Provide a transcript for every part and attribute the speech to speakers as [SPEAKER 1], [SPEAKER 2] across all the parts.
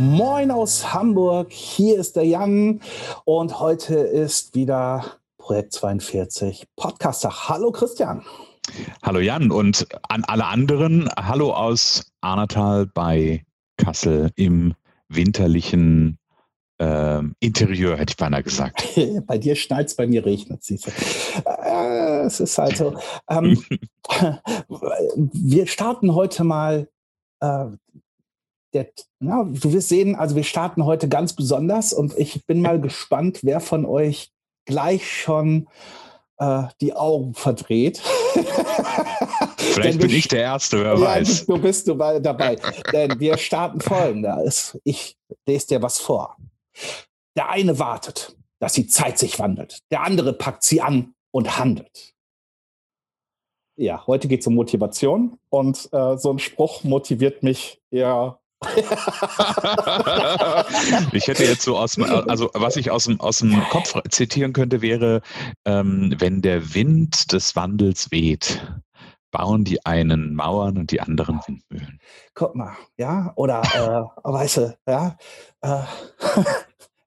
[SPEAKER 1] Moin aus Hamburg, hier ist der Jan und heute ist wieder Projekt 42 Podcaster. Hallo Christian.
[SPEAKER 2] Hallo Jan und an alle anderen, hallo aus Arnatal bei Kassel im winterlichen äh, Interieur, hätte ich beinahe gesagt.
[SPEAKER 1] bei dir schneit es, bei mir regnet es. Äh, es ist halt so. Ähm, wir starten heute mal. Äh, der, na, du wirst sehen, also wir starten heute ganz besonders und ich bin mal gespannt, wer von euch gleich schon äh, die Augen verdreht.
[SPEAKER 2] Vielleicht bin ich der Erste, wer ja, weiß.
[SPEAKER 1] Du bist du dabei. Denn wir starten folgendes. Ich lese dir was vor. Der eine wartet, dass die Zeit sich wandelt. Der andere packt sie an und handelt. Ja, heute geht es um Motivation und äh, so ein Spruch motiviert mich eher
[SPEAKER 2] ich hätte jetzt so aus, also was ich aus dem, aus dem Kopf zitieren könnte, wäre, ähm, wenn der Wind des Wandels weht, bauen die einen Mauern und die anderen Windmühlen.
[SPEAKER 1] Guck mal, ja, oder, äh, weißt du, ja, äh,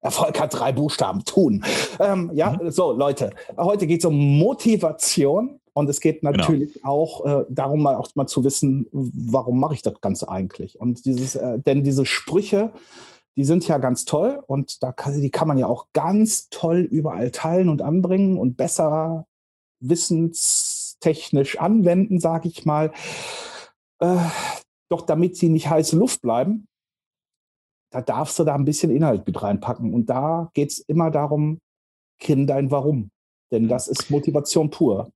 [SPEAKER 1] Erfolg hat drei Buchstaben, tun. Ähm, ja, mhm. so Leute, heute geht es um Motivation und es geht genau. natürlich genau. auch äh, darum, mal auch mal zu wissen, warum mache ich das Ganze eigentlich? Und dieses, äh, denn diese Sprüche, die sind ja ganz toll und da kann, die kann man ja auch ganz toll überall teilen und anbringen und besser wissenstechnisch anwenden, sage ich mal. Äh, doch damit sie nicht heiße Luft bleiben, da darfst du da ein bisschen Inhalt mit reinpacken. Und da geht es immer darum, kenn dein Warum. Denn das ist Motivation pur.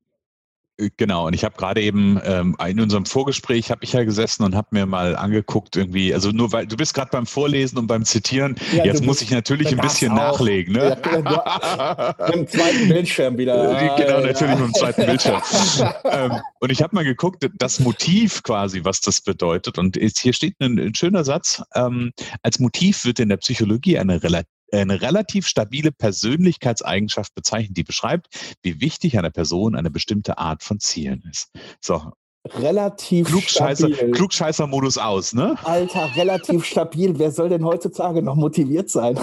[SPEAKER 2] Äh, genau, und ich habe gerade eben ähm, in unserem Vorgespräch habe ich ja gesessen und habe mir mal angeguckt irgendwie, also nur weil du bist gerade beim Vorlesen und beim Zitieren, ja, jetzt muss ich natürlich ein bisschen auch. nachlegen, ne?
[SPEAKER 1] Ja, mit dem zweiten Bildschirm wieder.
[SPEAKER 2] genau, natürlich mit dem zweiten Bildschirm. ähm, und ich habe mal geguckt, das Motiv quasi, was das bedeutet. Und ist, hier steht ein, ein schöner Satz. Ähm, als Motiv wird in der Psychologie eine relativ eine relativ stabile Persönlichkeitseigenschaft bezeichnet, die beschreibt, wie wichtig einer Person eine bestimmte Art von Zielen ist. So.
[SPEAKER 1] Relativ
[SPEAKER 2] Klugscheißer, stabil. Klugscheißer-Modus aus, ne?
[SPEAKER 1] Alter, relativ stabil. Wer soll denn heutzutage noch motiviert sein?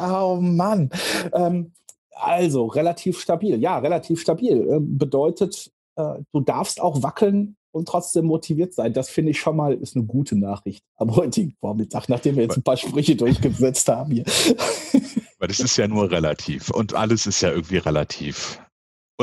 [SPEAKER 1] oh Mann. Ähm, also, relativ stabil. Ja, relativ stabil. Äh, bedeutet, äh, du darfst auch wackeln und trotzdem motiviert sein. Das finde ich schon mal ist eine gute Nachricht am heutigen Vormittag, nachdem wir jetzt ein paar Sprüche durchgesetzt haben hier.
[SPEAKER 2] Weil das ist ja nur relativ und alles ist ja irgendwie relativ.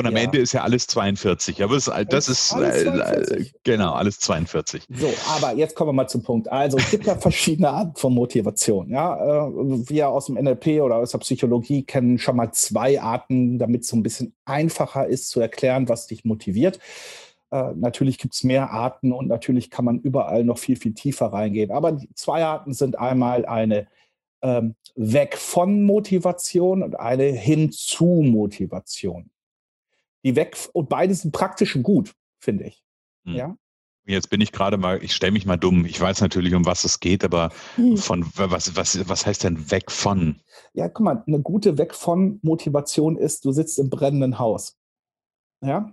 [SPEAKER 2] Und am ja. Ende ist ja alles 42. Aber das, das ist äh, genau alles 42.
[SPEAKER 1] So, aber jetzt kommen wir mal zum Punkt. Also es gibt ja verschiedene Arten von Motivation. Ja, äh, wir aus dem NLP oder aus der Psychologie kennen schon mal zwei Arten, damit es so ein bisschen einfacher ist zu erklären, was dich motiviert. Äh, natürlich gibt es mehr Arten und natürlich kann man überall noch viel, viel tiefer reingehen. Aber die zwei Arten sind einmal eine ähm, Weg von Motivation und eine hin zu Motivation. Die Weg und beide sind praktisch gut, finde ich. Hm. Ja?
[SPEAKER 2] Jetzt bin ich gerade mal, ich stelle mich mal dumm. Ich weiß natürlich, um was es geht, aber hm. von was, was, was heißt denn weg von?
[SPEAKER 1] Ja, guck mal, eine gute Weg von Motivation ist, du sitzt im brennenden Haus. Ja,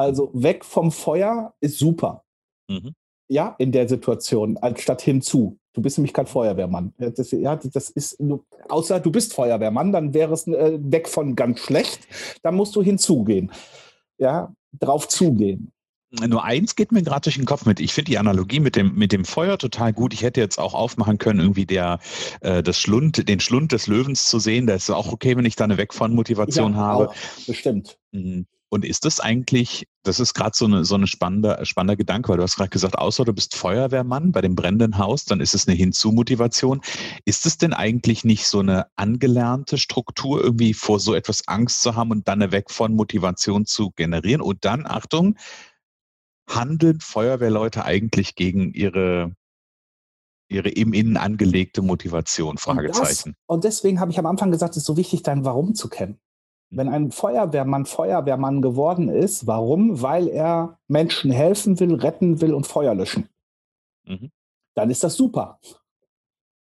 [SPEAKER 1] also weg vom Feuer ist super. Mhm. Ja, in der Situation, anstatt hinzu. Du bist nämlich kein Feuerwehrmann. Das, ja, das ist, außer du bist Feuerwehrmann, dann wäre es äh, weg von ganz schlecht. Dann musst du hinzugehen. Ja, drauf zugehen.
[SPEAKER 2] Nur eins geht mir gerade durch den Kopf mit. Ich finde die Analogie mit dem, mit dem Feuer total gut. Ich hätte jetzt auch aufmachen können, irgendwie der, äh, das Schlund, den Schlund des Löwens zu sehen. Das ist auch okay, wenn ich da eine Weg von Motivation ja, habe. Auch,
[SPEAKER 1] bestimmt. Mhm.
[SPEAKER 2] Und ist das eigentlich, das ist gerade so eine, so eine spannende, spannender Gedanke, weil du hast gerade gesagt, außer du bist Feuerwehrmann bei dem brennenden Haus, dann ist es eine Hinzu-Motivation. Ist es denn eigentlich nicht so eine angelernte Struktur, irgendwie vor so etwas Angst zu haben und dann eine Weg von Motivation zu generieren? Und dann, Achtung, handeln Feuerwehrleute eigentlich gegen ihre ihre im Innen angelegte Motivation, Fragezeichen.
[SPEAKER 1] Und, das, und deswegen habe ich am Anfang gesagt, es ist so wichtig, dein Warum zu kennen. Wenn ein Feuerwehrmann Feuerwehrmann geworden ist, warum? Weil er Menschen helfen will, retten will und Feuer löschen. Mhm. Dann ist das super.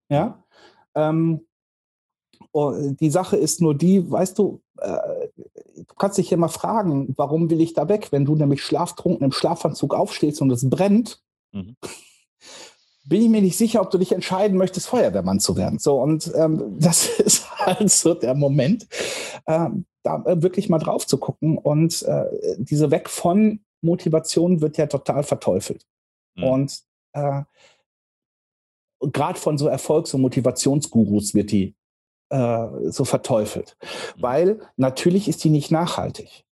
[SPEAKER 1] Ja. Ähm, oh, die Sache ist nur die, weißt du, äh, du kannst dich immer fragen, warum will ich da weg? Wenn du nämlich schlaftrunken im Schlafanzug aufstehst und es brennt, mhm. bin ich mir nicht sicher, ob du dich entscheiden möchtest, Feuerwehrmann zu werden. So, und ähm, das ist halt so der Moment, ähm, da äh, wirklich mal drauf zu gucken. Und äh, diese Weg von Motivation wird ja total verteufelt. Mhm. Und äh, gerade von so Erfolgs- und Motivationsgurus wird die äh, so verteufelt. Mhm. Weil natürlich ist die nicht nachhaltig.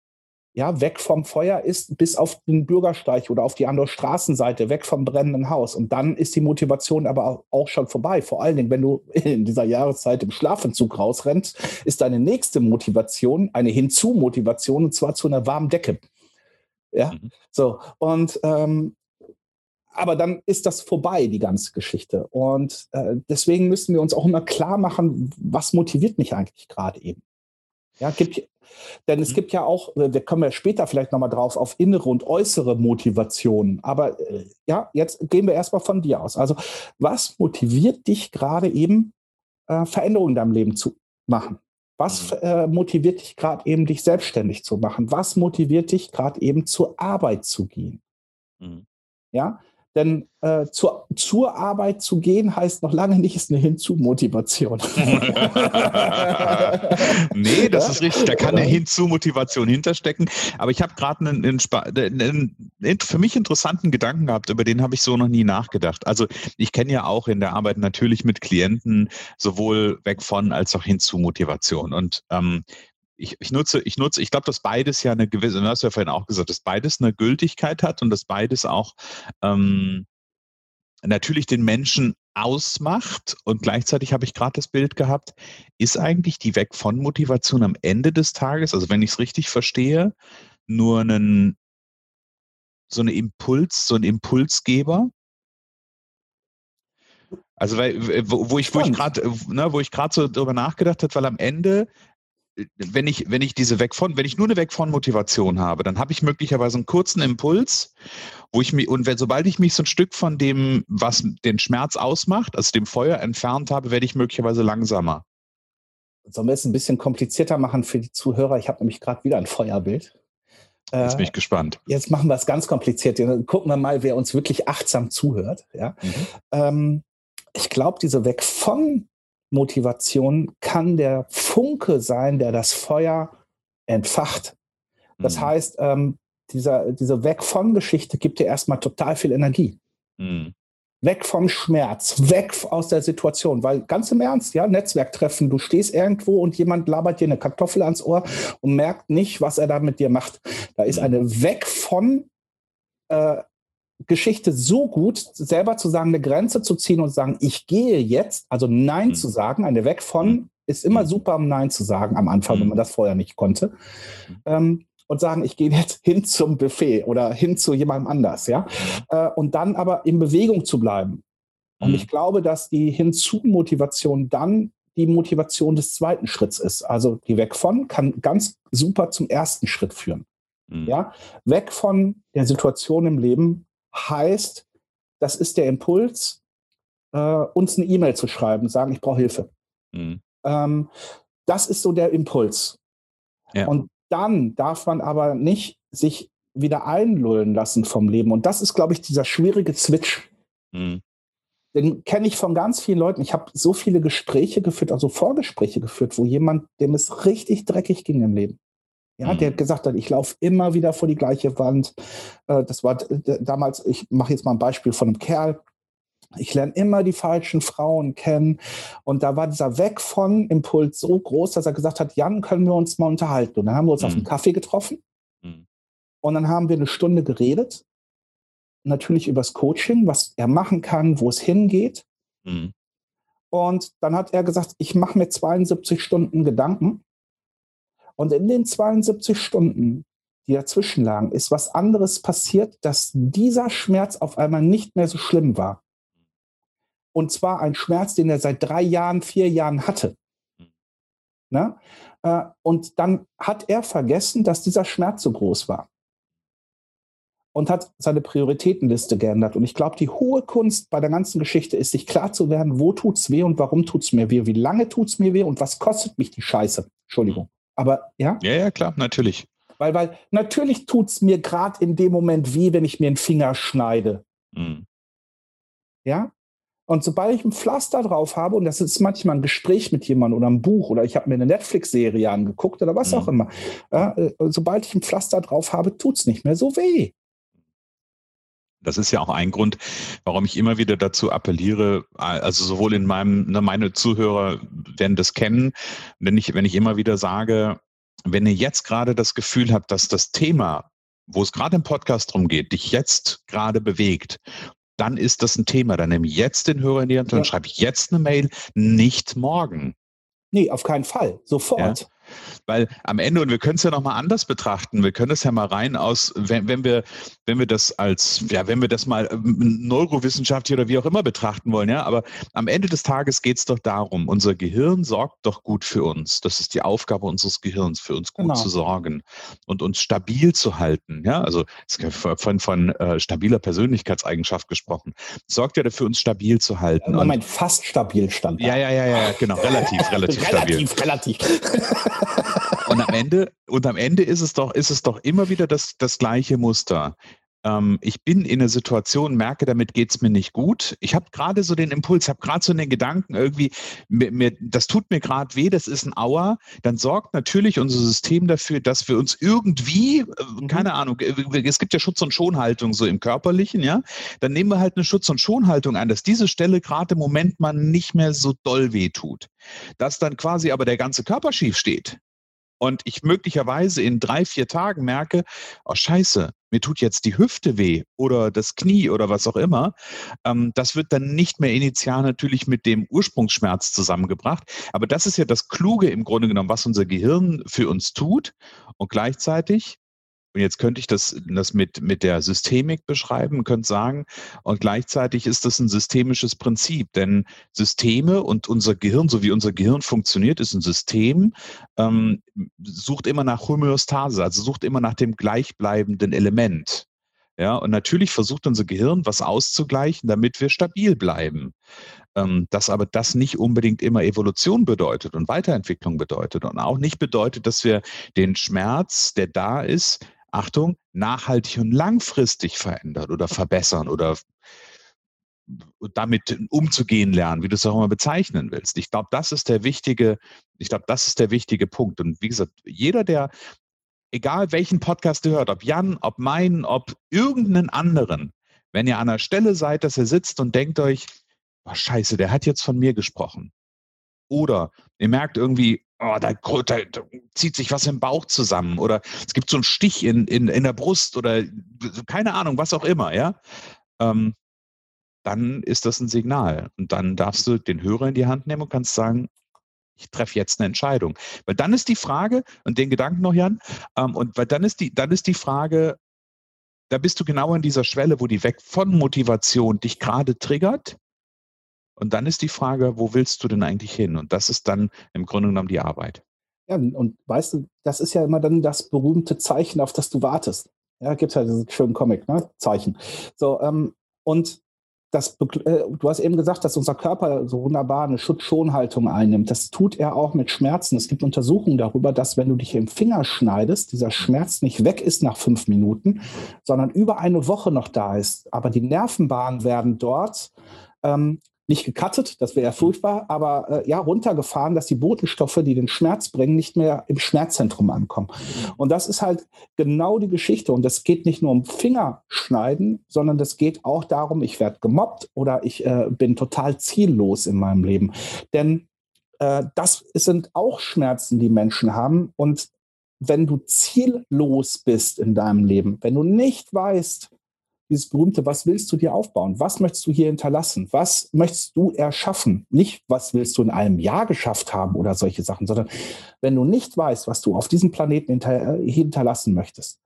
[SPEAKER 1] Ja, weg vom Feuer ist bis auf den Bürgersteig oder auf die andere Straßenseite, weg vom brennenden Haus. Und dann ist die Motivation aber auch schon vorbei. Vor allen Dingen, wenn du in dieser Jahreszeit im Schlafentzug rausrennst, ist deine nächste Motivation eine Hinzu-Motivation und zwar zu einer warmen Decke. Ja, mhm. so. Und ähm, aber dann ist das vorbei, die ganze Geschichte. Und äh, deswegen müssen wir uns auch immer klar machen, was motiviert mich eigentlich gerade eben. Ja, gibt, denn es mhm. gibt ja auch, äh, da kommen wir später vielleicht nochmal drauf, auf innere und äußere Motivationen. Aber äh, ja, jetzt gehen wir erstmal von dir aus. Also, was motiviert dich gerade eben, äh, Veränderungen in deinem Leben zu machen? Was mhm. äh, motiviert dich gerade eben, dich selbstständig zu machen? Was motiviert dich gerade eben, zur Arbeit zu gehen? Mhm. Ja, denn äh, zur, zur Arbeit zu gehen heißt noch lange nicht, ist eine Hinzu-Motivation.
[SPEAKER 2] nee, das ist richtig. Da kann eine Hinzu-Motivation hinterstecken. Aber ich habe gerade einen, einen, einen, für mich interessanten Gedanken gehabt, über den habe ich so noch nie nachgedacht. Also ich kenne ja auch in der Arbeit natürlich mit Klienten sowohl weg von als auch Hinzu-Motivation. Und ähm, ich, ich, nutze, ich nutze, ich glaube, dass beides ja eine gewisse, du hast ja vorhin auch gesagt, dass beides eine Gültigkeit hat und dass beides auch ähm, natürlich den Menschen ausmacht. Und gleichzeitig habe ich gerade das Bild gehabt, ist eigentlich die Weg von Motivation am Ende des Tages, also wenn ich es richtig verstehe, nur einen, so eine Impuls, so ein Impulsgeber? Also weil, wo, wo ich, wo ich gerade, ne, wo ich gerade so darüber nachgedacht habe, weil am Ende wenn ich, wenn ich diese Weg von, wenn ich nur eine Weg von Motivation habe, dann habe ich möglicherweise einen kurzen Impuls, wo ich mich, und wenn, sobald ich mich so ein Stück von dem, was den Schmerz ausmacht, also dem Feuer entfernt habe, werde ich möglicherweise langsamer.
[SPEAKER 1] Sollen wir es ein bisschen komplizierter machen für die Zuhörer? Ich habe nämlich gerade wieder ein Feuerbild.
[SPEAKER 2] Jetzt bin ich äh, gespannt.
[SPEAKER 1] Jetzt machen wir es ganz kompliziert. Gucken wir mal, wer uns wirklich achtsam zuhört. Ja? Mhm. Ähm, ich glaube, diese Weg von Motivation kann der Funke sein, der das Feuer entfacht. Das mhm. heißt, ähm, dieser, diese Weg von Geschichte gibt dir erstmal total viel Energie. Mhm. Weg vom Schmerz, weg aus der Situation, weil ganz im Ernst, ja, Netzwerktreffen, du stehst irgendwo und jemand labert dir eine Kartoffel ans Ohr und merkt nicht, was er da mit dir macht. Da ist mhm. eine Weg von äh, Geschichte so gut, selber zu sagen, eine Grenze zu ziehen und zu sagen, ich gehe jetzt, also Nein mhm. zu sagen, eine Weg von, mhm. ist immer mhm. super, um Nein zu sagen am Anfang, mhm. wenn man das vorher nicht konnte. Mhm. Ähm, und sagen, ich gehe jetzt hin zum Buffet oder hin zu jemandem anders, ja. Äh, und dann aber in Bewegung zu bleiben. Und ich glaube, dass die Hinzu-Motivation dann die Motivation des zweiten Schritts ist. Also die Weg von kann ganz super zum ersten Schritt führen. Ja, weg von der Situation im Leben heißt, das ist der Impuls, äh, uns eine E-Mail zu schreiben, sagen, ich brauche Hilfe. Mhm. Ähm, das ist so der Impuls. Ja. Und dann darf man aber nicht sich wieder einlullen lassen vom Leben. Und das ist, glaube ich, dieser schwierige Switch. Mhm. Den kenne ich von ganz vielen Leuten. Ich habe so viele Gespräche geführt, also Vorgespräche geführt, wo jemand, dem es richtig dreckig ging im Leben. Ja, mhm. der gesagt hat, ich laufe immer wieder vor die gleiche Wand. Äh, das war damals, ich mache jetzt mal ein Beispiel von einem Kerl. Ich lerne immer die falschen Frauen kennen. Und da war dieser Weg von Impuls so groß, dass er gesagt hat, Jan, können wir uns mal unterhalten. Und dann haben wir uns mhm. auf einen Kaffee getroffen. Mhm. Und dann haben wir eine Stunde geredet. Natürlich übers Coaching, was er machen kann, wo es hingeht. Mhm. Und dann hat er gesagt, ich mache mir 72 Stunden Gedanken und in den 72 Stunden, die dazwischen lagen, ist was anderes passiert, dass dieser Schmerz auf einmal nicht mehr so schlimm war. Und zwar ein Schmerz, den er seit drei Jahren, vier Jahren hatte. Na? Äh, und dann hat er vergessen, dass dieser Schmerz so groß war. Und hat seine Prioritätenliste geändert. Und ich glaube, die hohe Kunst bei der ganzen Geschichte ist, sich klar zu werden, wo tut es weh und warum tut es mir weh, wie lange tut es mir weh und was kostet mich die Scheiße. Entschuldigung. Aber ja?
[SPEAKER 2] Ja, ja, klar, natürlich.
[SPEAKER 1] Weil, weil natürlich tut es mir gerade in dem Moment weh, wenn ich mir einen Finger schneide. Mhm. Ja? Und sobald ich ein Pflaster drauf habe, und das ist manchmal ein Gespräch mit jemandem oder ein Buch oder ich habe mir eine Netflix-Serie angeguckt oder was mhm. auch immer, äh, sobald ich ein Pflaster drauf habe, tut es nicht mehr so weh.
[SPEAKER 2] Das ist ja auch ein Grund, warum ich immer wieder dazu appelliere, also sowohl in meinem, ne, meine Zuhörer werden das kennen, wenn ich, wenn ich immer wieder sage, wenn ihr jetzt gerade das Gefühl habt, dass das Thema, wo es gerade im Podcast drum geht, dich jetzt gerade bewegt, dann ist das ein Thema. Dann nehme ich jetzt den Hörer in die Hand und ja. schreibe ich jetzt eine Mail, nicht morgen.
[SPEAKER 1] Nee, auf keinen Fall. Sofort.
[SPEAKER 2] Ja? Weil am Ende, und wir können es ja nochmal anders betrachten, wir können es ja mal rein aus, wenn, wenn, wir, wenn wir das als, ja, wenn wir das mal ähm, neurowissenschaftlich oder wie auch immer betrachten wollen, ja, aber am Ende des Tages geht es doch darum, unser Gehirn sorgt doch gut für uns. Das ist die Aufgabe unseres Gehirns, für uns gut genau. zu sorgen und uns stabil zu halten. Ja, also von, von äh, stabiler Persönlichkeitseigenschaft gesprochen. Sorgt ja dafür, uns stabil zu halten.
[SPEAKER 1] Moment, und, fast stabil stand.
[SPEAKER 2] Ja, ja, ja, ja, genau, relativ, relativ stabil. Relativ, relativ. Und am Ende, und am Ende ist es doch, ist es doch immer wieder das, das gleiche Muster. Ähm, ich bin in einer Situation, merke, damit geht es mir nicht gut. Ich habe gerade so den Impuls, habe gerade so den Gedanken, irgendwie, mir, mir, das tut mir gerade weh, das ist ein Auer. Dann sorgt natürlich unser System dafür, dass wir uns irgendwie, äh, mhm. keine Ahnung, äh, es gibt ja Schutz- und Schonhaltung so im Körperlichen, ja. Dann nehmen wir halt eine Schutz- und Schonhaltung an, dass diese Stelle gerade im Moment mal nicht mehr so doll weh tut. Dass dann quasi aber der ganze Körper schief steht und ich möglicherweise in drei, vier Tagen merke, oh scheiße, mir tut jetzt die Hüfte weh oder das Knie oder was auch immer, ähm, das wird dann nicht mehr initial natürlich mit dem Ursprungsschmerz zusammengebracht. Aber das ist ja das Kluge im Grunde genommen, was unser Gehirn für uns tut. Und gleichzeitig und jetzt könnte ich das, das mit, mit der Systemik beschreiben, könnte sagen, und gleichzeitig ist das ein systemisches Prinzip, denn Systeme und unser Gehirn, so wie unser Gehirn funktioniert, ist ein System, ähm, sucht immer nach Homöostase, also sucht immer nach dem gleichbleibenden Element. Ja, und natürlich versucht unser Gehirn, was auszugleichen, damit wir stabil bleiben. Ähm, dass aber das nicht unbedingt immer Evolution bedeutet und Weiterentwicklung bedeutet und auch nicht bedeutet, dass wir den Schmerz, der da ist, Achtung, nachhaltig und langfristig verändern oder verbessern oder damit umzugehen lernen, wie du es auch immer bezeichnen willst. Ich glaube, das ist der wichtige, ich glaube, das ist der wichtige Punkt. Und wie gesagt, jeder, der, egal welchen Podcast du hört, ob Jan, ob meinen, ob irgendeinen anderen, wenn ihr an der Stelle seid, dass ihr sitzt und denkt euch, oh, scheiße, der hat jetzt von mir gesprochen. Oder ihr merkt irgendwie, oh, da, da, zieht sich was im Bauch zusammen oder es gibt so einen Stich in, in, in der Brust oder keine Ahnung, was auch immer, ja, ähm, dann ist das ein Signal. Und dann darfst du den Hörer in die Hand nehmen und kannst sagen, ich treffe jetzt eine Entscheidung. Weil dann ist die Frage, und den Gedanken noch, Jan, ähm, und weil dann ist die, dann ist die Frage, da bist du genau an dieser Schwelle, wo die weg von Motivation dich gerade triggert und dann ist die Frage, wo willst du denn eigentlich hin? Und das ist dann im Grunde genommen die Arbeit.
[SPEAKER 1] Ja, und weißt du, das ist ja immer dann das berühmte Zeichen, auf das du wartest. Ja, gibt es ja diesen schönen Comic, ne? Zeichen. So, ähm, und das, äh, du hast eben gesagt, dass unser Körper so wunderbar eine Schutzschonhaltung einnimmt. Das tut er auch mit Schmerzen. Es gibt Untersuchungen darüber, dass wenn du dich im Finger schneidest, dieser Schmerz nicht weg ist nach fünf Minuten, sondern über eine Woche noch da ist. Aber die Nervenbahnen werden dort ähm, nicht gecuttet, das wäre ja furchtbar, aber äh, ja, runtergefahren, dass die Botenstoffe, die den Schmerz bringen, nicht mehr im Schmerzzentrum ankommen. Und das ist halt genau die Geschichte. Und es geht nicht nur um Fingerschneiden, sondern es geht auch darum, ich werde gemobbt oder ich äh, bin total ziellos in meinem Leben. Denn äh, das sind auch Schmerzen, die Menschen haben. Und wenn du ziellos bist in deinem Leben, wenn du nicht weißt, dieses berühmte, was willst du dir aufbauen? Was möchtest du hier hinterlassen? Was möchtest du erschaffen? Nicht, was willst du in einem Jahr geschafft haben oder solche Sachen, sondern wenn du nicht weißt, was du auf diesem Planeten hinter, äh, hinterlassen möchtest,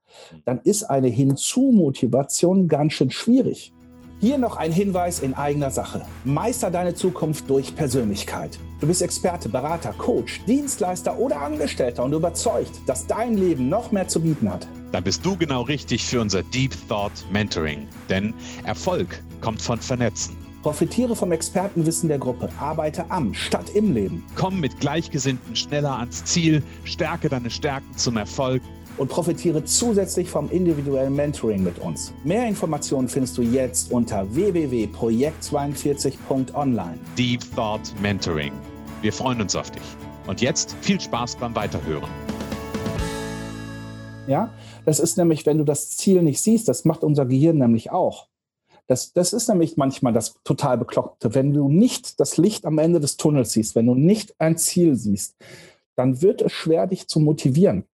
[SPEAKER 1] dann ist eine Hinzu-Motivation ganz schön schwierig. Hier noch ein Hinweis in eigener Sache. Meister deine Zukunft durch Persönlichkeit. Du bist Experte, Berater, Coach, Dienstleister oder Angestellter und überzeugt, dass dein Leben noch mehr zu bieten hat.
[SPEAKER 2] Dann bist du genau richtig für unser Deep Thought Mentoring. Denn Erfolg kommt von Vernetzen.
[SPEAKER 1] Profitiere vom Expertenwissen der Gruppe. Arbeite am statt im Leben.
[SPEAKER 2] Komm mit Gleichgesinnten schneller ans Ziel. Stärke deine Stärken zum Erfolg
[SPEAKER 1] und profitiere zusätzlich vom individuellen Mentoring mit uns. Mehr Informationen findest du jetzt unter www.projekt42.online.
[SPEAKER 2] Deep Thought Mentoring. Wir freuen uns auf dich. Und jetzt viel Spaß beim Weiterhören.
[SPEAKER 1] Ja, das ist nämlich, wenn du das Ziel nicht siehst, das macht unser Gehirn nämlich auch. Das, das ist nämlich manchmal das total Bekloppte. Wenn du nicht das Licht am Ende des Tunnels siehst, wenn du nicht ein Ziel siehst, dann wird es schwer, dich zu motivieren.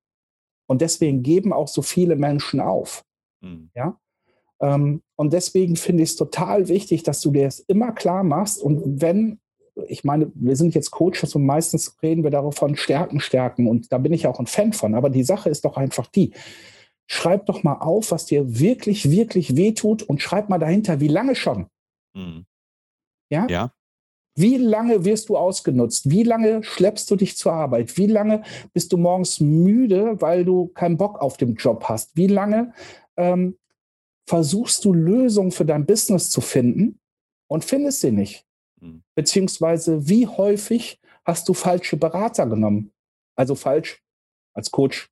[SPEAKER 1] Und deswegen geben auch so viele Menschen auf. Mhm. Ja? Ähm, und deswegen finde ich es total wichtig, dass du dir das immer klar machst. Und wenn, ich meine, wir sind jetzt Coaches und meistens reden wir davon Stärken, Stärken. Und da bin ich auch ein Fan von. Aber die Sache ist doch einfach die. Schreib doch mal auf, was dir wirklich, wirklich wehtut und schreib mal dahinter, wie lange schon. Mhm. Ja?
[SPEAKER 2] Ja.
[SPEAKER 1] Wie lange wirst du ausgenutzt? Wie lange schleppst du dich zur Arbeit? Wie lange bist du morgens müde, weil du keinen Bock auf den Job hast? Wie lange ähm, versuchst du Lösungen für dein Business zu finden und findest sie nicht? Mhm. Beziehungsweise wie häufig hast du falsche Berater genommen? Also falsch als Coach.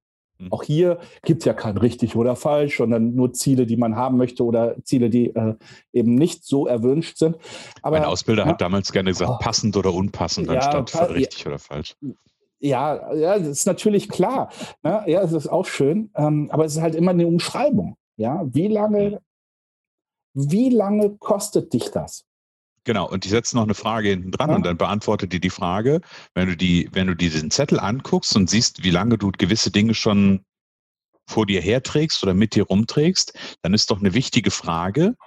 [SPEAKER 1] Auch hier gibt es ja kein richtig oder falsch, sondern nur Ziele, die man haben möchte oder Ziele, die äh, eben nicht so erwünscht sind.
[SPEAKER 2] Aber, mein Ausbilder ja, hat damals gerne gesagt, oh, passend oder unpassend, ja, anstatt richtig ja, oder falsch.
[SPEAKER 1] Ja, ja, das ist natürlich klar. Ne? Ja, das ist auch schön. Ähm, aber es ist halt immer eine Umschreibung. Ja, wie lange, mhm. wie lange kostet dich das?
[SPEAKER 2] Genau, und ich setze noch eine Frage hinten dran ja. und dann beantworte dir die Frage, wenn du die, wenn du diesen Zettel anguckst und siehst, wie lange du gewisse Dinge schon vor dir herträgst oder mit dir rumträgst, dann ist doch eine wichtige Frage,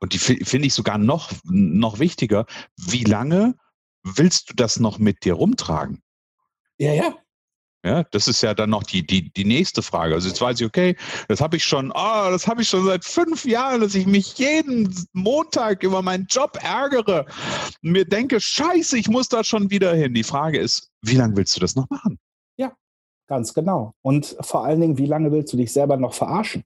[SPEAKER 2] und die finde ich sogar noch, noch wichtiger, wie lange willst du das noch mit dir rumtragen?
[SPEAKER 1] Ja, ja,
[SPEAKER 2] ja, das ist ja dann noch die, die, die nächste Frage. Also jetzt weiß ich, okay, das habe ich schon, oh, das habe ich schon seit fünf Jahren, dass ich mich jeden Montag über meinen Job ärgere und mir denke, scheiße, ich muss da schon wieder hin. Die Frage ist, wie lange willst du das noch machen?
[SPEAKER 1] Ja, ganz genau. Und vor allen Dingen, wie lange willst du dich selber noch verarschen?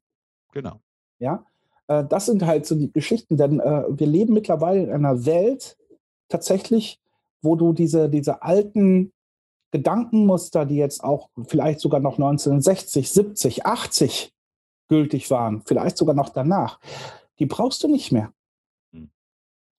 [SPEAKER 2] Genau.
[SPEAKER 1] Ja, äh, das sind halt so die Geschichten, denn äh, wir leben mittlerweile in einer Welt tatsächlich, wo du diese, diese alten Gedankenmuster, die jetzt auch vielleicht sogar noch 1960, 70, 80 gültig waren, vielleicht sogar noch danach, die brauchst du nicht mehr. Hm.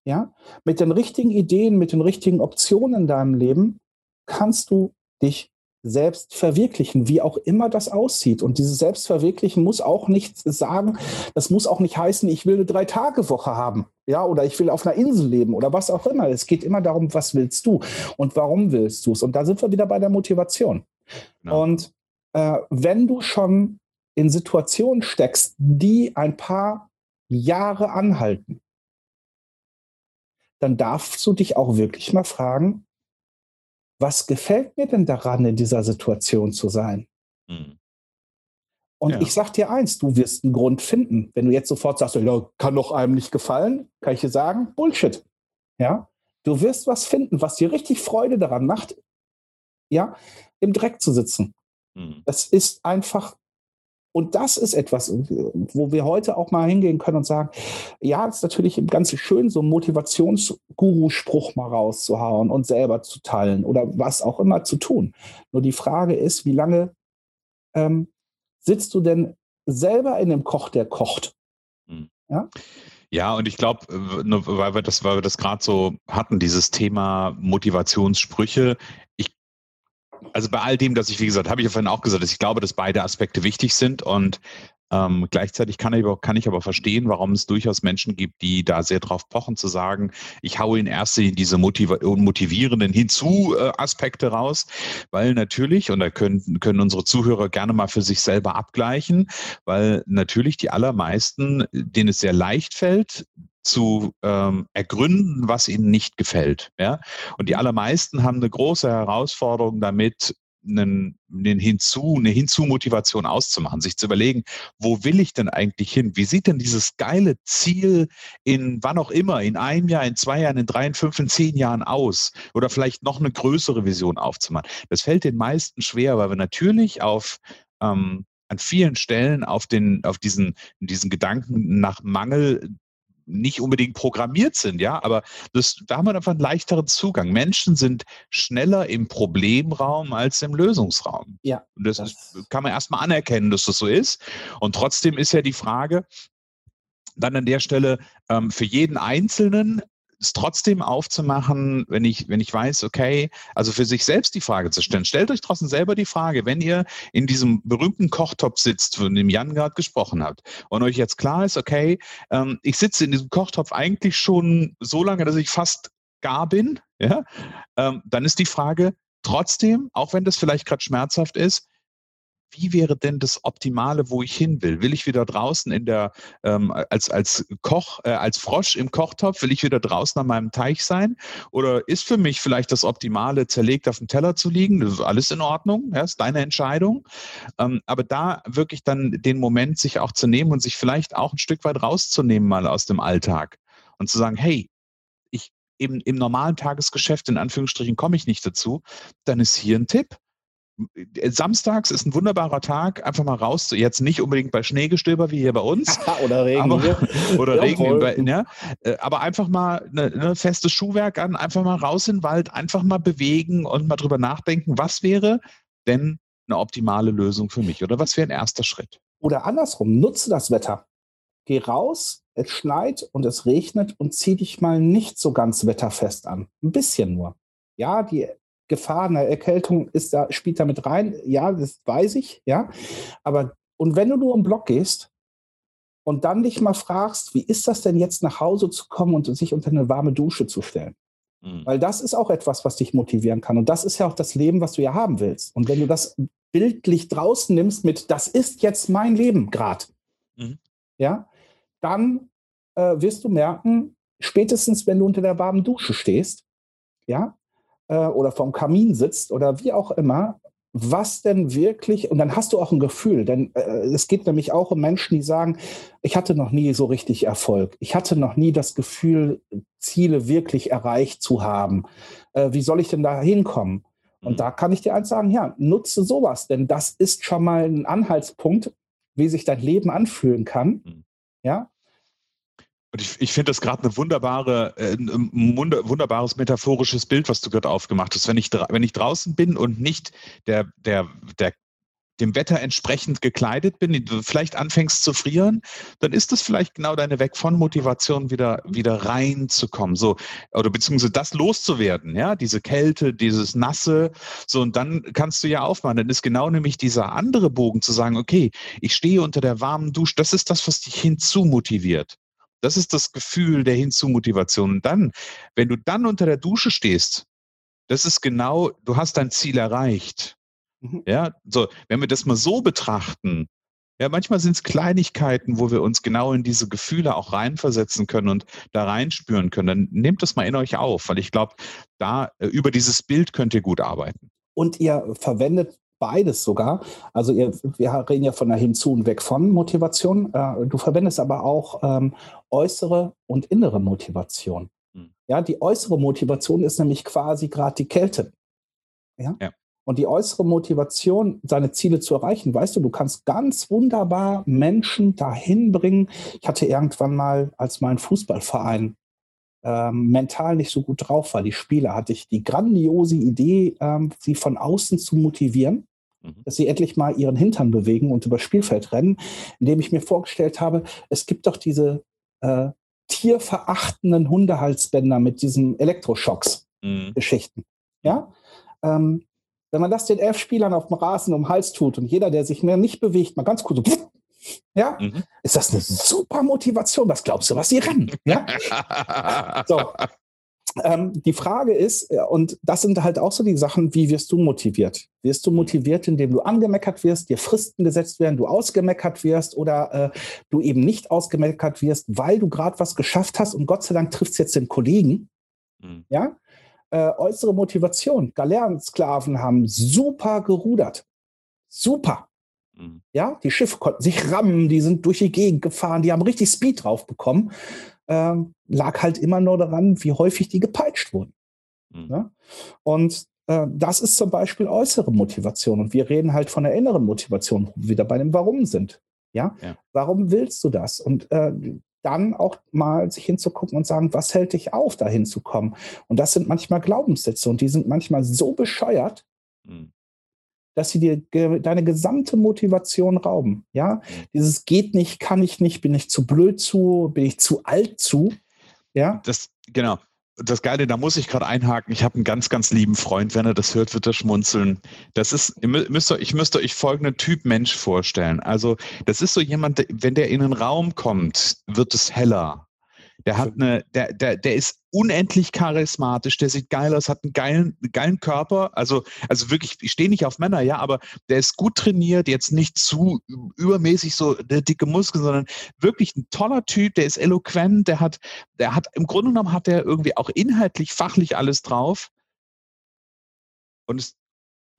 [SPEAKER 1] Ja, mit den richtigen Ideen, mit den richtigen Optionen in deinem Leben kannst du dich selbst verwirklichen, wie auch immer das aussieht. Und dieses Selbstverwirklichen muss auch nicht sagen, das muss auch nicht heißen, ich will eine Drei-Tage-Woche haben, ja, oder ich will auf einer Insel leben oder was auch immer. Es geht immer darum, was willst du und warum willst du es? Und da sind wir wieder bei der Motivation. Genau. Und äh, wenn du schon in Situationen steckst, die ein paar Jahre anhalten, dann darfst du dich auch wirklich mal fragen, was gefällt mir denn daran, in dieser Situation zu sein? Mhm. Und ja. ich sag dir eins, du wirst einen Grund finden. Wenn du jetzt sofort sagst, ja, kann doch einem nicht gefallen, kann ich dir sagen, Bullshit. Ja, du wirst was finden, was dir richtig Freude daran macht, ja, im Dreck zu sitzen. Mhm. Das ist einfach und das ist etwas, wo wir heute auch mal hingehen können und sagen, ja, es ist natürlich ganz schön, so einen Motivationsguru-Spruch mal rauszuhauen und selber zu teilen oder was auch immer zu tun. Nur die Frage ist, wie lange ähm, sitzt du denn selber in dem Koch, der kocht?
[SPEAKER 2] Hm. Ja? Ja, und ich glaube, weil wir das, weil wir das gerade so hatten, dieses Thema Motivationssprüche, also bei all dem, dass ich, wie gesagt, habe ich ja vorhin auch gesagt, dass ich glaube, dass beide Aspekte wichtig sind und ähm, gleichzeitig kann ich, aber, kann ich aber verstehen, warum es durchaus Menschen gibt, die da sehr drauf pochen, zu sagen, ich haue in erster Linie diese motivierenden Hinzu-Aspekte raus, weil natürlich, und da können, können unsere Zuhörer gerne mal für sich selber abgleichen, weil natürlich die allermeisten, denen es sehr leicht fällt, zu ähm, ergründen, was ihnen nicht gefällt. Ja? Und die allermeisten haben eine große Herausforderung damit, einen, einen Hinzu, eine Hinzu-Motivation auszumachen, sich zu überlegen, wo will ich denn eigentlich hin? Wie sieht denn dieses geile Ziel in wann auch immer, in einem Jahr, in zwei Jahren, in drei, in fünf, in zehn Jahren aus? Oder vielleicht noch eine größere Vision aufzumachen. Das fällt den meisten schwer, weil wir natürlich auf ähm, an vielen Stellen auf den, auf diesen, diesen Gedanken nach Mangel nicht unbedingt programmiert sind, ja, aber das, da haben wir einfach einen leichteren Zugang. Menschen sind schneller im Problemraum als im Lösungsraum. Ja. Und das, das ist, kann man erstmal anerkennen, dass das so ist. Und trotzdem ist ja die Frage, dann an der Stelle ähm, für jeden Einzelnen es trotzdem aufzumachen, wenn ich, wenn ich weiß, okay, also für sich selbst die Frage zu stellen. Stellt euch draußen selber die Frage, wenn ihr in diesem berühmten Kochtopf sitzt, von dem Jan gerade gesprochen hat, und euch jetzt klar ist, okay, ähm, ich sitze in diesem Kochtopf eigentlich schon so lange, dass ich fast gar bin, ja, ähm, dann ist die Frage trotzdem, auch wenn das vielleicht gerade schmerzhaft ist, wie wäre denn das Optimale, wo ich hin will? Will ich wieder draußen in der, ähm, als, als Koch, äh, als Frosch im Kochtopf, will ich wieder draußen an meinem Teich sein? Oder ist für mich vielleicht das Optimale, zerlegt auf dem Teller zu liegen? Das ist alles in Ordnung, ja, ist deine Entscheidung. Ähm, aber da wirklich dann den Moment sich auch zu nehmen und sich vielleicht auch ein Stück weit rauszunehmen mal aus dem Alltag und zu sagen, hey, ich eben im normalen Tagesgeschäft, in Anführungsstrichen, komme ich nicht dazu, dann ist hier ein Tipp samstags ist ein wunderbarer Tag, einfach mal raus, jetzt nicht unbedingt bei Schneegestöber wie hier bei uns.
[SPEAKER 1] oder Regen.
[SPEAKER 2] Aber, oder Regen. Bei, ja, äh, aber einfach mal ein ne, ne festes Schuhwerk an, einfach mal raus in den Wald, einfach mal bewegen und mal drüber nachdenken, was wäre denn eine optimale Lösung für mich oder was wäre ein erster Schritt?
[SPEAKER 1] Oder andersrum, nutze das Wetter. Geh raus, es schneit und es regnet und zieh dich mal nicht so ganz wetterfest an. Ein bisschen nur. Ja, die Gefahr einer Erkältung ist da, spielt da mit rein. Ja, das weiß ich, ja. Aber, und wenn du nur im Block gehst und dann dich mal fragst, wie ist das denn jetzt nach Hause zu kommen und sich unter eine warme Dusche zu stellen? Mhm. Weil das ist auch etwas, was dich motivieren kann. Und das ist ja auch das Leben, was du ja haben willst. Und wenn du das bildlich draußen nimmst mit, das ist jetzt mein Leben gerade, mhm. ja, dann äh, wirst du merken, spätestens wenn du unter der warmen Dusche stehst, ja, äh, oder vom Kamin sitzt oder wie auch immer, was denn wirklich, und dann hast du auch ein Gefühl, denn äh, es geht nämlich auch um Menschen, die sagen, ich hatte noch nie so richtig Erfolg. Ich hatte noch nie das Gefühl, Ziele wirklich erreicht zu haben. Äh, wie soll ich denn da hinkommen? Und mhm. da kann ich dir eins sagen, ja, nutze sowas, denn das ist schon mal ein Anhaltspunkt, wie sich dein Leben anfühlen kann. Mhm. Ja,
[SPEAKER 2] und ich, ich finde das gerade eine wunderbare, äh, ein wunderbares metaphorisches Bild, was du gerade aufgemacht hast. Wenn ich, wenn ich draußen bin und nicht der, der, der, dem Wetter entsprechend gekleidet bin, du vielleicht anfängst zu frieren, dann ist das vielleicht genau deine Weg von Motivation wieder, wieder reinzukommen. So, oder beziehungsweise das loszuwerden, ja, diese Kälte, dieses Nasse, so, und dann kannst du ja aufmachen. Dann ist genau nämlich dieser andere Bogen zu sagen, okay, ich stehe unter der warmen Dusche, das ist das, was dich hinzu motiviert. Das ist das Gefühl der Hinzu-Motivation. Und dann, wenn du dann unter der Dusche stehst, das ist genau, du hast dein Ziel erreicht. Mhm. Ja, so, wenn wir das mal so betrachten, ja, manchmal sind es Kleinigkeiten, wo wir uns genau in diese Gefühle auch reinversetzen können und da reinspüren können. Dann nehmt das mal in euch auf, weil ich glaube, da äh, über dieses Bild könnt ihr gut arbeiten.
[SPEAKER 1] Und ihr verwendet beides sogar. Also ihr, wir reden ja von der Hinzu- und Weg von Motivation. Äh, du verwendest aber auch ähm, äußere und innere Motivation. Mhm. Ja, die äußere Motivation ist nämlich quasi gerade die Kälte. Ja? ja. Und die äußere Motivation, seine Ziele zu erreichen, weißt du, du kannst ganz wunderbar Menschen dahin bringen. Ich hatte irgendwann mal, als mein Fußballverein ähm, mental nicht so gut drauf war, die Spieler, hatte ich die grandiose Idee, ähm, sie von außen zu motivieren. Mhm. dass sie endlich mal ihren Hintern bewegen und über Spielfeld rennen, indem ich mir vorgestellt habe, es gibt doch diese äh, tierverachtenden Hundehalsbänder mit diesen Elektroschocks-Geschichten. Mhm. Ja? Ähm, wenn man das den elf Spielern auf dem Rasen um den Hals tut und jeder, der sich mehr nicht bewegt, mal ganz kurz so, ja, mhm. ist das eine super Motivation. Was glaubst du, was sie rennen? Ja? so, ähm, die Frage ist, äh, und das sind halt auch so die Sachen, wie wirst du motiviert? Wirst du motiviert, indem du angemeckert wirst, dir Fristen gesetzt werden, du ausgemeckert wirst oder äh, du eben nicht ausgemeckert wirst, weil du gerade was geschafft hast und Gott sei Dank trifft es jetzt den Kollegen? Mhm. Ja? Äh, äußere Motivation. Galeerensklaven haben super gerudert. Super. Mhm. Ja, die Schiffe konnten sich rammen, die sind durch die Gegend gefahren, die haben richtig Speed drauf bekommen. Ähm, lag halt immer nur daran, wie häufig die gepeitscht wurden. Mhm. Ja? Und äh, das ist zum Beispiel äußere Motivation. Und wir reden halt von der inneren Motivation, wo wir wieder bei dem Warum sind. Ja? ja. Warum willst du das? Und äh, dann auch mal sich hinzugucken und sagen, was hält dich auf, da hinzukommen? Und das sind manchmal Glaubenssätze und die sind manchmal so bescheuert, mhm. Dass sie dir ge deine gesamte Motivation rauben. Ja, mhm. dieses geht nicht, kann ich nicht, bin ich zu blöd zu, bin ich zu alt zu. Ja,
[SPEAKER 2] das genau das Geile, da muss ich gerade einhaken. Ich habe einen ganz, ganz lieben Freund. Wenn er das hört, wird er schmunzeln. Das ist, müsst ihr, ich müsste euch folgenden Typ Mensch vorstellen. Also, das ist so jemand, wenn der in einen Raum kommt, wird es heller. Der hat eine, der, der, der ist unendlich charismatisch, der sieht geil aus, hat einen geilen, geilen Körper. Also, also wirklich, ich stehe nicht auf Männer, ja, aber der ist gut trainiert, jetzt nicht zu übermäßig so dicke Muskeln, sondern wirklich ein toller Typ, der ist eloquent, der hat, der hat, im Grunde genommen hat er irgendwie auch inhaltlich, fachlich alles drauf. Und es,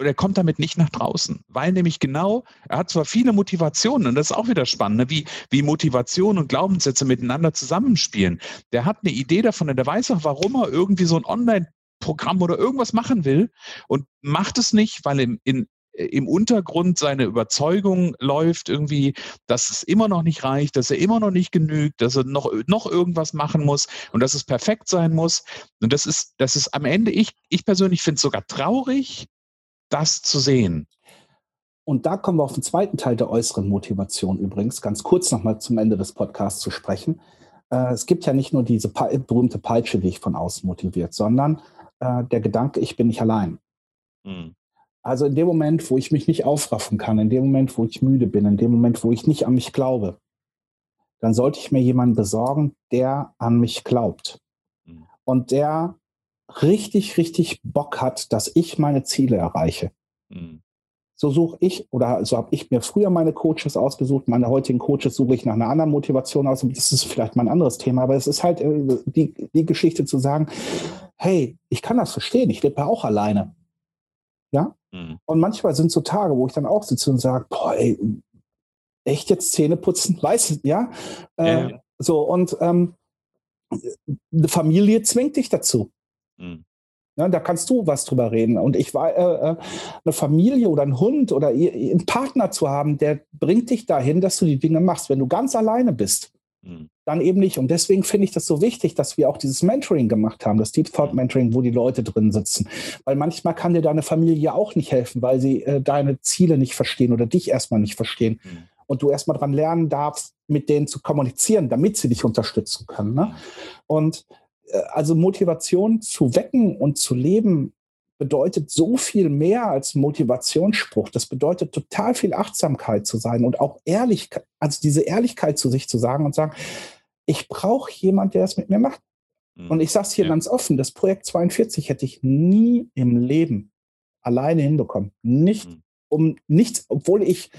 [SPEAKER 2] und er kommt damit nicht nach draußen, weil nämlich genau, er hat zwar viele Motivationen und das ist auch wieder spannend, ne, wie, wie Motivation und Glaubenssätze miteinander zusammenspielen. Der hat eine Idee davon und der weiß auch, warum er irgendwie so ein Online-Programm oder irgendwas machen will und macht es nicht, weil im, in, im Untergrund seine Überzeugung läuft irgendwie, dass es immer noch nicht reicht, dass er immer noch nicht genügt, dass er noch, noch irgendwas machen muss und dass es perfekt sein muss. Und das ist, das ist am Ende, ich, ich persönlich finde es sogar traurig, das zu sehen.
[SPEAKER 1] Und da kommen wir auf den zweiten Teil der äußeren Motivation übrigens, ganz kurz nochmal zum Ende des Podcasts zu sprechen. Äh, es gibt ja nicht nur diese berühmte Peitsche, die ich von außen motiviert, sondern äh, der Gedanke, ich bin nicht allein. Mhm. Also in dem Moment, wo ich mich nicht aufraffen kann, in dem Moment, wo ich müde bin, in dem Moment, wo ich nicht an mich glaube, dann sollte ich mir jemanden besorgen, der an mich glaubt. Mhm. Und der richtig, richtig Bock hat, dass ich meine Ziele erreiche. Mhm. So suche ich oder so habe ich mir früher meine Coaches ausgesucht. Meine heutigen Coaches suche ich nach einer anderen Motivation aus. Das ist vielleicht mal ein anderes Thema, aber es ist halt äh, die, die Geschichte zu sagen, hey, ich kann das verstehen, ich lebe ja auch alleine. Ja? Mhm. Und manchmal sind so Tage, wo ich dann auch sitze und sage, boah, ey, echt jetzt Zähne putzen, weiß, ja? Äh, ja. So, und ähm, eine Familie zwingt dich dazu. Mhm. Ja, da kannst du was drüber reden. Und ich war, äh, äh eine Familie oder ein Hund oder einen Partner zu haben, der bringt dich dahin, dass du die Dinge machst. Wenn du ganz alleine bist, mhm. dann eben nicht. Und deswegen finde ich das so wichtig, dass wir auch dieses Mentoring gemacht haben, das Deep Thought mhm. Mentoring, wo die Leute drin sitzen. Weil manchmal kann dir deine Familie auch nicht helfen, weil sie äh, deine Ziele nicht verstehen oder dich erstmal nicht verstehen. Mhm. Und du erstmal dran lernen darfst, mit denen zu kommunizieren, damit sie dich unterstützen können. Ne? Mhm. Und also Motivation zu wecken und zu leben bedeutet so viel mehr als Motivationsspruch. Das bedeutet total viel Achtsamkeit zu sein und auch Ehrlichkeit, also diese Ehrlichkeit zu sich zu sagen und sagen, ich brauche jemanden, der das mit mir macht. Mhm. Und ich sage es hier ja. ganz offen, das Projekt 42 hätte ich nie im Leben alleine hinbekommen. Nicht mhm. um nichts, obwohl ich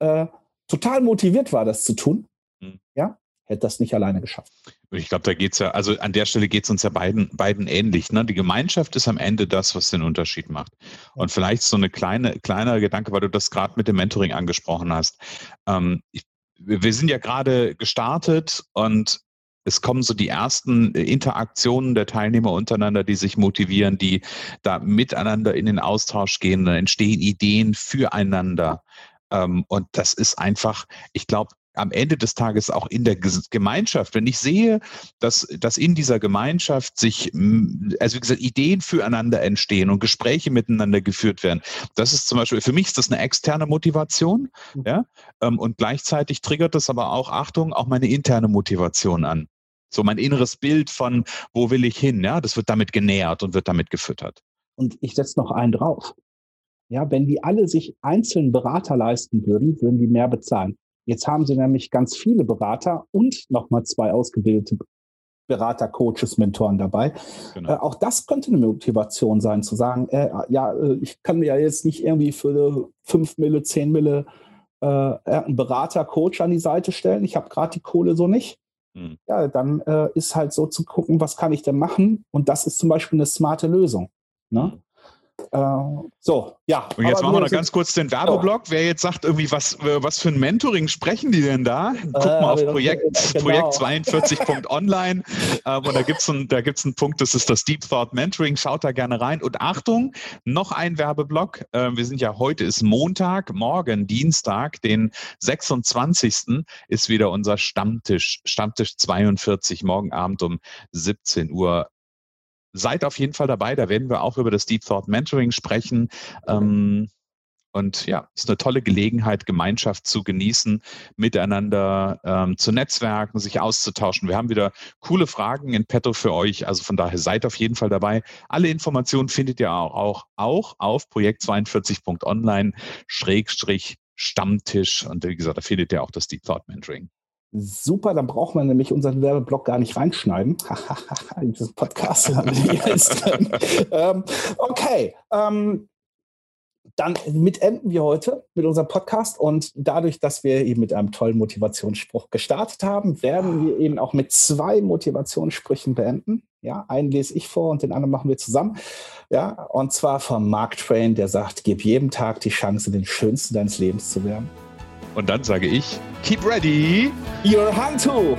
[SPEAKER 1] äh, total motiviert war, das zu tun. Mhm. Ja, hätte das nicht alleine geschafft.
[SPEAKER 2] Ich glaube, da geht es ja, also an der Stelle geht es uns ja beiden, beiden ähnlich. Ne? Die Gemeinschaft ist am Ende das, was den Unterschied macht. Und vielleicht so eine kleine, kleiner Gedanke, weil du das gerade mit dem Mentoring angesprochen hast. Ähm, ich, wir sind ja gerade gestartet und es kommen so die ersten Interaktionen der Teilnehmer untereinander, die sich motivieren, die da miteinander in den Austausch gehen, dann entstehen Ideen füreinander. Ähm, und das ist einfach, ich glaube, am Ende des Tages auch in der Gemeinschaft, wenn ich sehe, dass, dass in dieser Gemeinschaft sich, also wie gesagt, Ideen füreinander entstehen und Gespräche miteinander geführt werden, das ist zum Beispiel, für mich ist das eine externe Motivation, mhm. ja, ähm, und gleichzeitig triggert das aber auch, Achtung, auch meine interne Motivation an. So mein inneres Bild von, wo will ich hin, ja, das wird damit genährt und wird damit gefüttert.
[SPEAKER 1] Und ich setze noch einen drauf. Ja, wenn die alle sich einzeln Berater leisten würden, würden die mehr bezahlen. Jetzt haben sie nämlich ganz viele Berater und nochmal zwei ausgebildete Berater, Coaches, Mentoren dabei. Genau. Äh, auch das könnte eine Motivation sein, zu sagen, äh, ja, äh, ich kann mir ja jetzt nicht irgendwie für fünf Mille, zehn Mille äh, einen Berater, Coach an die Seite stellen. Ich habe gerade die Kohle so nicht. mhm. ja, dann äh, ist halt so zu gucken, was kann ich denn machen? Und das ist zum Beispiel eine smarte Lösung. Ne?
[SPEAKER 2] Äh, so, ja. Und jetzt machen wir noch ganz kurz den Werbeblock. Oh. Wer jetzt sagt, irgendwie, was, äh, was für ein Mentoring sprechen die denn da? Guck äh, mal auf Projekt, genau. Projekt 42.online. ähm, und da gibt es einen, einen Punkt, das ist das Deep Thought Mentoring. Schaut da gerne rein. Und Achtung, noch ein Werbeblock. Äh, wir sind ja heute ist Montag, morgen Dienstag, den 26. ist wieder unser Stammtisch. Stammtisch 42, morgen Abend um 17 Uhr seid auf jeden Fall dabei. Da werden wir auch über das Deep Thought Mentoring sprechen. Ähm, und ja, es ist eine tolle Gelegenheit, Gemeinschaft zu genießen, miteinander ähm, zu netzwerken, sich auszutauschen. Wir haben wieder coole Fragen in petto für euch. Also von daher seid auf jeden Fall dabei. Alle Informationen findet ihr auch, auch, auch auf projekt42.online Schrägstrich Stammtisch. Und wie gesagt, da findet ihr auch das Deep Thought Mentoring.
[SPEAKER 1] Super, dann braucht man nämlich unseren Werbeblock gar nicht reinschneiden. In diesem Podcast. ähm, okay, ähm, dann mit enden wir heute mit unserem Podcast und dadurch, dass wir eben mit einem tollen Motivationsspruch gestartet haben, werden wir eben auch mit zwei Motivationssprüchen beenden. Ja, einen lese ich vor und den anderen machen wir zusammen. Ja, und zwar von Mark Twain, der sagt: Gib jedem Tag die Chance, den schönsten deines Lebens zu werden.
[SPEAKER 2] Und dann sage ich, keep ready,
[SPEAKER 1] your Handtuch.